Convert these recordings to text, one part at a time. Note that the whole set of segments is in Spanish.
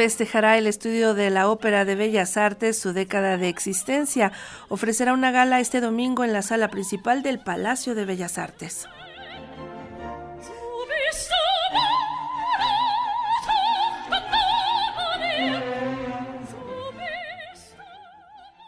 festejará el estudio de la Ópera de Bellas Artes su década de existencia. Ofrecerá una gala este domingo en la sala principal del Palacio de Bellas Artes.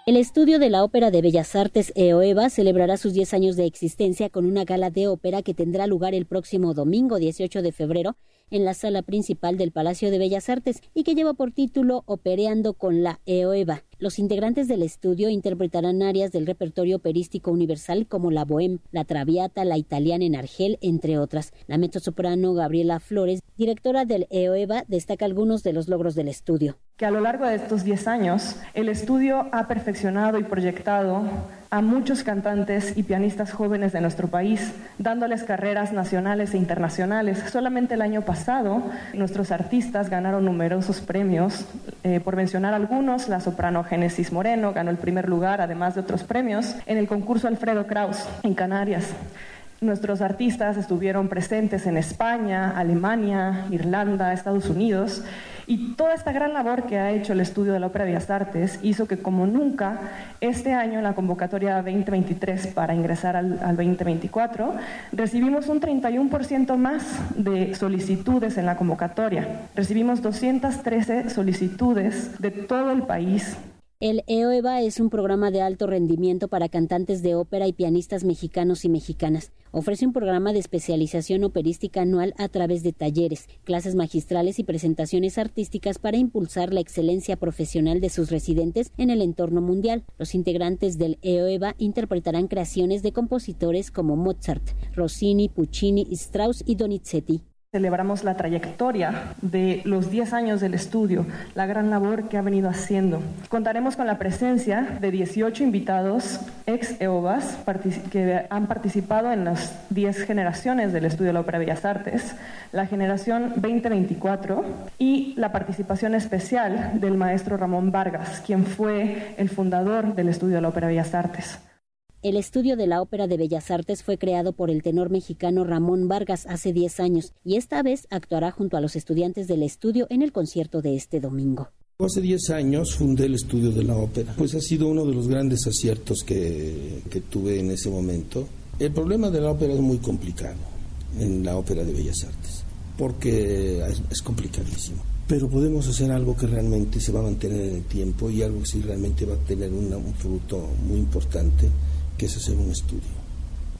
El estudio de la Ópera de Bellas Artes EOEVA celebrará sus 10 años de existencia con una gala de ópera que tendrá lugar el próximo domingo 18 de febrero en la sala principal del Palacio de Bellas Artes y que lleva por título Opereando con la EOEVA. Los integrantes del estudio interpretarán áreas del repertorio operístico universal como la Bohème, la Traviata, la Italiana en Argel, entre otras. La mezzosoprano Gabriela Flores, directora del EOEVA, destaca algunos de los logros del estudio. Que a lo largo de estos 10 años, el estudio ha perfeccionado y proyectado a muchos cantantes y pianistas jóvenes de nuestro país, dándoles carreras nacionales e internacionales. Solamente el año pasado, nuestros artistas ganaron numerosos premios. Eh, por mencionar algunos, la soprano Génesis Moreno ganó el primer lugar, además de otros premios, en el concurso Alfredo Kraus en Canarias. Nuestros artistas estuvieron presentes en España, Alemania, Irlanda, Estados Unidos y toda esta gran labor que ha hecho el estudio de la Ópera de las Artes hizo que como nunca este año en la convocatoria 2023 para ingresar al, al 2024 recibimos un 31% más de solicitudes en la convocatoria. Recibimos 213 solicitudes de todo el país el EOEVA es un programa de alto rendimiento para cantantes de ópera y pianistas mexicanos y mexicanas. Ofrece un programa de especialización operística anual a través de talleres, clases magistrales y presentaciones artísticas para impulsar la excelencia profesional de sus residentes en el entorno mundial. Los integrantes del EOEVA interpretarán creaciones de compositores como Mozart, Rossini, Puccini, Strauss y Donizetti. Celebramos la trayectoria de los 10 años del estudio, la gran labor que ha venido haciendo. Contaremos con la presencia de 18 invitados ex EOBAS que han participado en las 10 generaciones del estudio de la Ópera Bellas Artes, la generación 2024 y la participación especial del maestro Ramón Vargas, quien fue el fundador del estudio de la Ópera Bellas Artes. El estudio de la Ópera de Bellas Artes fue creado por el tenor mexicano Ramón Vargas hace 10 años y esta vez actuará junto a los estudiantes del estudio en el concierto de este domingo. Hace 10 años fundé el estudio de la ópera, pues ha sido uno de los grandes aciertos que, que tuve en ese momento. El problema de la ópera es muy complicado en la ópera de Bellas Artes, porque es, complicadísimo pero podemos hacer algo que realmente se va a mantener en el tiempo y algo que sí realmente va a tener un fruto muy importante que es hacer un estudio.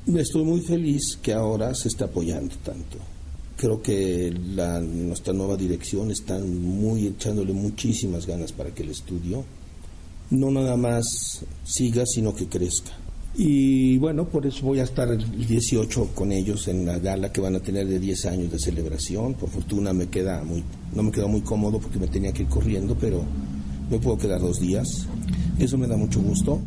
Estoy muy feliz que ahora se está apoyando tanto. Creo que la, nuestra nueva dirección está muy echándole muchísimas ganas para que el estudio no nada más siga, sino que crezca. Y bueno, por eso voy a estar el 18 con ellos en la gala que van a tener de 10 años de celebración. Por fortuna me queda muy, no me quedó muy cómodo porque me tenía que ir corriendo, pero me puedo quedar dos días. Eso me da mucho gusto.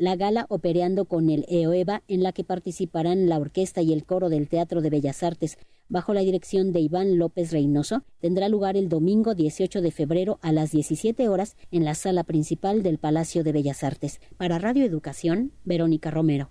La gala Opereando con el EOEVA, en la que participarán la orquesta y el coro del Teatro de Bellas Artes, bajo la dirección de Iván López Reynoso, tendrá lugar el domingo 18 de febrero a las 17 horas en la sala principal del Palacio de Bellas Artes. Para Radio Educación, Verónica Romero.